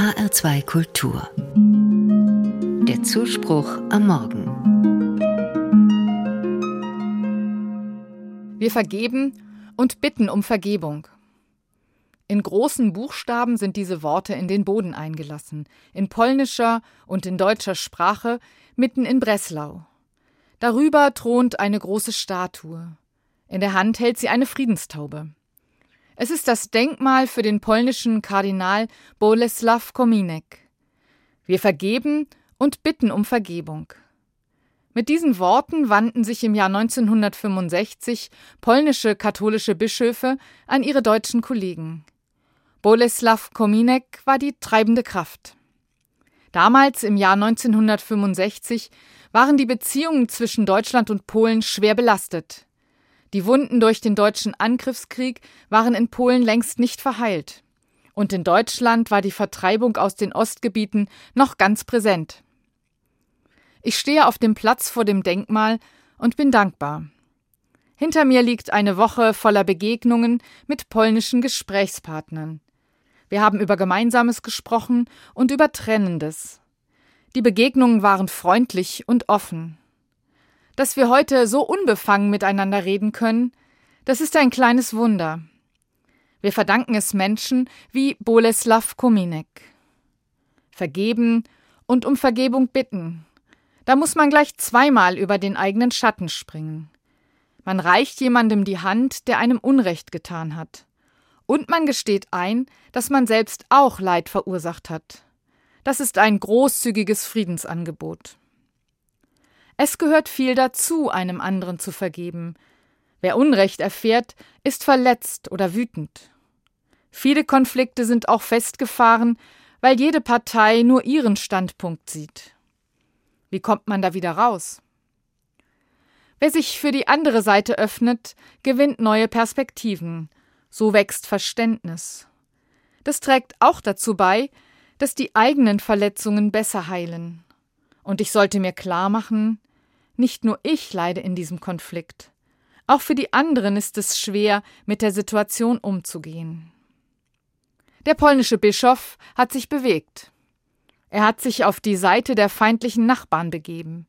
HR2 Kultur. Der Zuspruch am Morgen. Wir vergeben und bitten um Vergebung. In großen Buchstaben sind diese Worte in den Boden eingelassen, in polnischer und in deutscher Sprache, mitten in Breslau. Darüber thront eine große Statue. In der Hand hält sie eine Friedenstaube. Es ist das Denkmal für den polnischen Kardinal Boleslaw Kominek. Wir vergeben und bitten um Vergebung. Mit diesen Worten wandten sich im Jahr 1965 polnische katholische Bischöfe an ihre deutschen Kollegen. Boleslaw Kominek war die treibende Kraft. Damals, im Jahr 1965, waren die Beziehungen zwischen Deutschland und Polen schwer belastet. Die Wunden durch den deutschen Angriffskrieg waren in Polen längst nicht verheilt. Und in Deutschland war die Vertreibung aus den Ostgebieten noch ganz präsent. Ich stehe auf dem Platz vor dem Denkmal und bin dankbar. Hinter mir liegt eine Woche voller Begegnungen mit polnischen Gesprächspartnern. Wir haben über Gemeinsames gesprochen und über Trennendes. Die Begegnungen waren freundlich und offen. Dass wir heute so unbefangen miteinander reden können, das ist ein kleines Wunder. Wir verdanken es Menschen wie Boleslaw Kominek. Vergeben und um Vergebung bitten. Da muss man gleich zweimal über den eigenen Schatten springen. Man reicht jemandem die Hand, der einem Unrecht getan hat. Und man gesteht ein, dass man selbst auch Leid verursacht hat. Das ist ein großzügiges Friedensangebot. Es gehört viel dazu, einem anderen zu vergeben. Wer Unrecht erfährt, ist verletzt oder wütend. Viele Konflikte sind auch festgefahren, weil jede Partei nur ihren Standpunkt sieht. Wie kommt man da wieder raus? Wer sich für die andere Seite öffnet, gewinnt neue Perspektiven, so wächst Verständnis. Das trägt auch dazu bei, dass die eigenen Verletzungen besser heilen. Und ich sollte mir klar machen, nicht nur ich leide in diesem Konflikt. Auch für die anderen ist es schwer, mit der Situation umzugehen. Der polnische Bischof hat sich bewegt. Er hat sich auf die Seite der feindlichen Nachbarn begeben.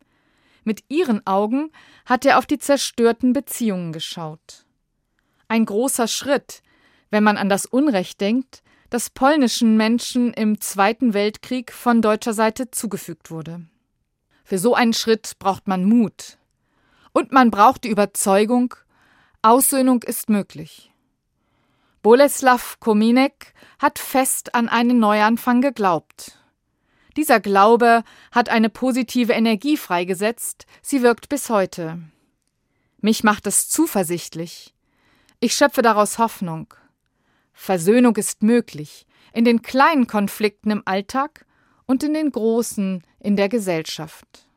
Mit ihren Augen hat er auf die zerstörten Beziehungen geschaut. Ein großer Schritt, wenn man an das Unrecht denkt, das polnischen Menschen im Zweiten Weltkrieg von deutscher Seite zugefügt wurde. Für so einen Schritt braucht man Mut. Und man braucht die Überzeugung, Aussöhnung ist möglich. Boleslaw Kominek hat fest an einen Neuanfang geglaubt. Dieser Glaube hat eine positive Energie freigesetzt, sie wirkt bis heute. Mich macht es zuversichtlich. Ich schöpfe daraus Hoffnung. Versöhnung ist möglich, in den kleinen Konflikten im Alltag und in den großen in der Gesellschaft.